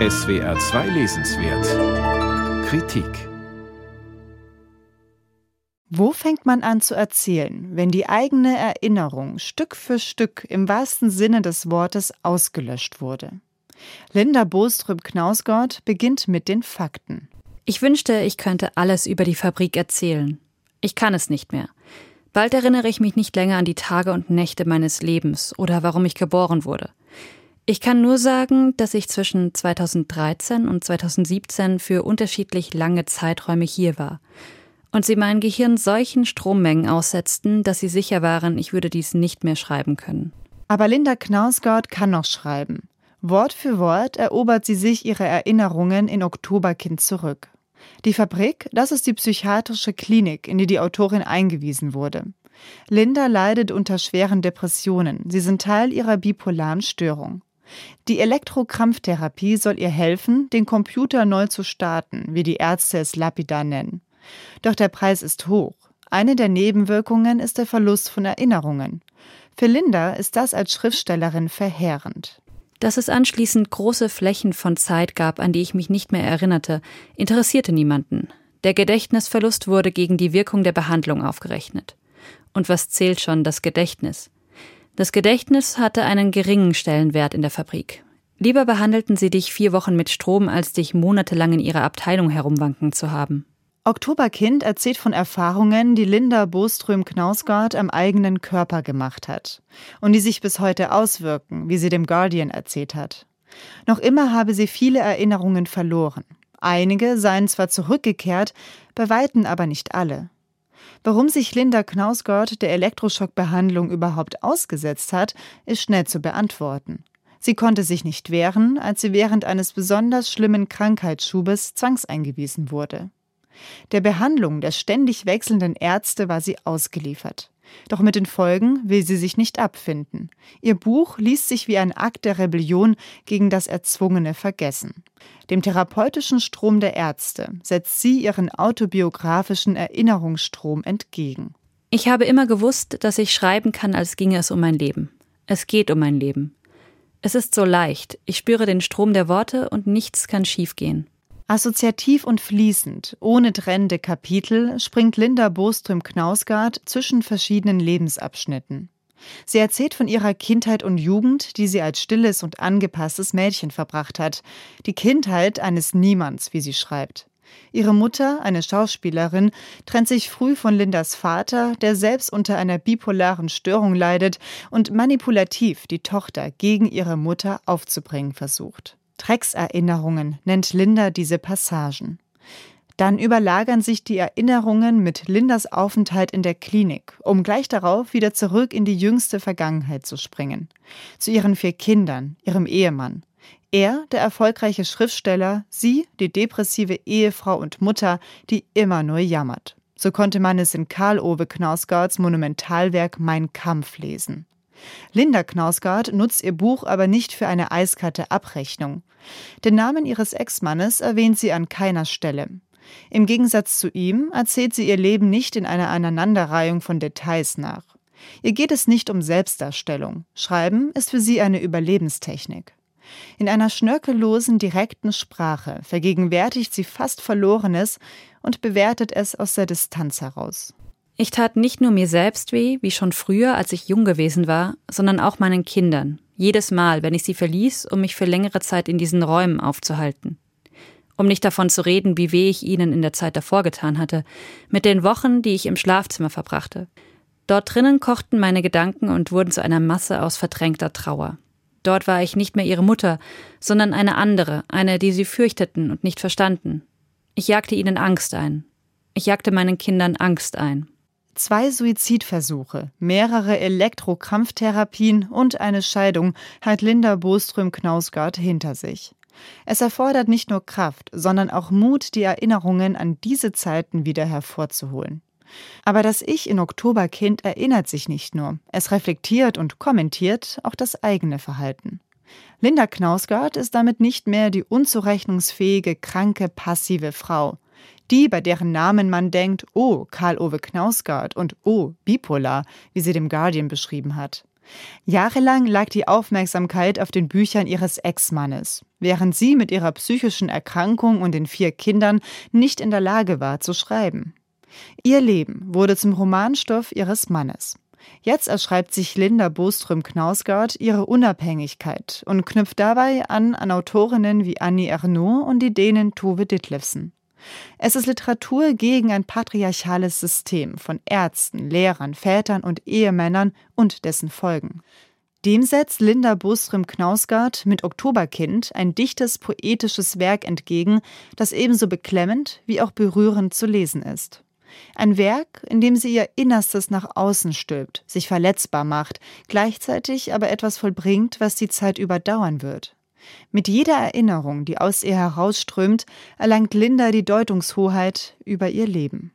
SWR 2 Lesenswert Kritik Wo fängt man an zu erzählen, wenn die eigene Erinnerung Stück für Stück im wahrsten Sinne des Wortes ausgelöscht wurde? Linda Boström-Knausgott beginnt mit den Fakten. Ich wünschte, ich könnte alles über die Fabrik erzählen. Ich kann es nicht mehr. Bald erinnere ich mich nicht länger an die Tage und Nächte meines Lebens oder warum ich geboren wurde. Ich kann nur sagen, dass ich zwischen 2013 und 2017 für unterschiedlich lange Zeiträume hier war und sie mein Gehirn solchen Strommengen aussetzten, dass sie sicher waren, ich würde dies nicht mehr schreiben können. Aber Linda Knausgott kann noch schreiben. Wort für Wort erobert sie sich ihre Erinnerungen in Oktoberkind zurück. Die Fabrik, das ist die psychiatrische Klinik, in die die Autorin eingewiesen wurde. Linda leidet unter schweren Depressionen. Sie sind Teil ihrer bipolaren Störung. Die Elektrokrampftherapie soll ihr helfen, den Computer neu zu starten, wie die Ärzte es lapidar nennen. Doch der Preis ist hoch. Eine der Nebenwirkungen ist der Verlust von Erinnerungen. Für Linda ist das als Schriftstellerin verheerend. Dass es anschließend große Flächen von Zeit gab, an die ich mich nicht mehr erinnerte, interessierte niemanden. Der Gedächtnisverlust wurde gegen die Wirkung der Behandlung aufgerechnet. Und was zählt schon das Gedächtnis? Das Gedächtnis hatte einen geringen Stellenwert in der Fabrik. Lieber behandelten sie dich vier Wochen mit Strom, als dich monatelang in ihrer Abteilung herumwanken zu haben. Oktoberkind erzählt von Erfahrungen, die Linda Boström-Knausgard am eigenen Körper gemacht hat und die sich bis heute auswirken, wie sie dem Guardian erzählt hat. Noch immer habe sie viele Erinnerungen verloren. Einige seien zwar zurückgekehrt, bei weitem aber nicht alle. Warum sich Linda Knausgott der Elektroschockbehandlung überhaupt ausgesetzt hat, ist schnell zu beantworten. Sie konnte sich nicht wehren, als sie während eines besonders schlimmen Krankheitsschubes zwangseingewiesen wurde. Der Behandlung der ständig wechselnden Ärzte war sie ausgeliefert. Doch mit den Folgen will sie sich nicht abfinden. Ihr Buch liest sich wie ein Akt der Rebellion gegen das erzwungene Vergessen. Dem therapeutischen Strom der Ärzte setzt sie ihren autobiografischen Erinnerungsstrom entgegen. Ich habe immer gewusst, dass ich schreiben kann, als ginge es um mein Leben. Es geht um mein Leben. Es ist so leicht, ich spüre den Strom der Worte und nichts kann schiefgehen. Assoziativ und fließend, ohne trennende Kapitel, springt Linda Boström-Knausgard zwischen verschiedenen Lebensabschnitten. Sie erzählt von ihrer Kindheit und Jugend, die sie als stilles und angepasstes Mädchen verbracht hat. Die Kindheit eines Niemands, wie sie schreibt. Ihre Mutter, eine Schauspielerin, trennt sich früh von Lindas Vater, der selbst unter einer bipolaren Störung leidet und manipulativ die Tochter gegen ihre Mutter aufzubringen versucht. Dreckserinnerungen nennt Linda diese Passagen. Dann überlagern sich die Erinnerungen mit Lindas Aufenthalt in der Klinik, um gleich darauf wieder zurück in die jüngste Vergangenheit zu springen. Zu ihren vier Kindern, ihrem Ehemann. Er, der erfolgreiche Schriftsteller, sie, die depressive Ehefrau und Mutter, die immer nur jammert. So konnte man es in Karl Ove Knausgards Monumentalwerk Mein Kampf lesen. Linda Knausgard nutzt ihr Buch aber nicht für eine eiskalte Abrechnung. Den Namen ihres Ex-Mannes erwähnt sie an keiner Stelle. Im Gegensatz zu ihm erzählt sie ihr Leben nicht in einer Aneinanderreihung von Details nach. Ihr geht es nicht um Selbstdarstellung. Schreiben ist für sie eine Überlebenstechnik. In einer schnörkellosen, direkten Sprache vergegenwärtigt sie fast Verlorenes und bewertet es aus der Distanz heraus. Ich tat nicht nur mir selbst weh, wie schon früher, als ich jung gewesen war, sondern auch meinen Kindern, jedes Mal, wenn ich sie verließ, um mich für längere Zeit in diesen Räumen aufzuhalten. Um nicht davon zu reden, wie weh ich ihnen in der Zeit davor getan hatte, mit den Wochen, die ich im Schlafzimmer verbrachte. Dort drinnen kochten meine Gedanken und wurden zu einer Masse aus verdrängter Trauer. Dort war ich nicht mehr ihre Mutter, sondern eine andere, eine, die sie fürchteten und nicht verstanden. Ich jagte ihnen Angst ein. Ich jagte meinen Kindern Angst ein. Zwei Suizidversuche, mehrere Elektrokrampftherapien und eine Scheidung hat Linda Boström-Knausgard hinter sich. Es erfordert nicht nur Kraft, sondern auch Mut, die Erinnerungen an diese Zeiten wieder hervorzuholen. Aber das Ich in Oktoberkind erinnert sich nicht nur, es reflektiert und kommentiert auch das eigene Verhalten. Linda Knausgard ist damit nicht mehr die unzurechnungsfähige, kranke, passive Frau. Die, bei deren Namen man denkt, oh, Karl-Ove Knausgard und oh, bipolar, wie sie dem Guardian beschrieben hat. Jahrelang lag die Aufmerksamkeit auf den Büchern ihres Ex-Mannes, während sie mit ihrer psychischen Erkrankung und den vier Kindern nicht in der Lage war zu schreiben. Ihr Leben wurde zum Romanstoff ihres Mannes. Jetzt erschreibt sich Linda Boström-Knausgard ihre Unabhängigkeit und knüpft dabei an an Autorinnen wie Annie Ernaux und die Dänen Tove Ditlevsen. Es ist Literatur gegen ein patriarchales System von Ärzten, Lehrern, Vätern und Ehemännern und dessen Folgen. Dem setzt Linda Boström-Knausgard mit Oktoberkind ein dichtes, poetisches Werk entgegen, das ebenso beklemmend wie auch berührend zu lesen ist. Ein Werk, in dem sie ihr Innerstes nach außen stülpt, sich verletzbar macht, gleichzeitig aber etwas vollbringt, was die Zeit überdauern wird. Mit jeder Erinnerung, die aus ihr herausströmt, erlangt Linda die Deutungshoheit über ihr Leben.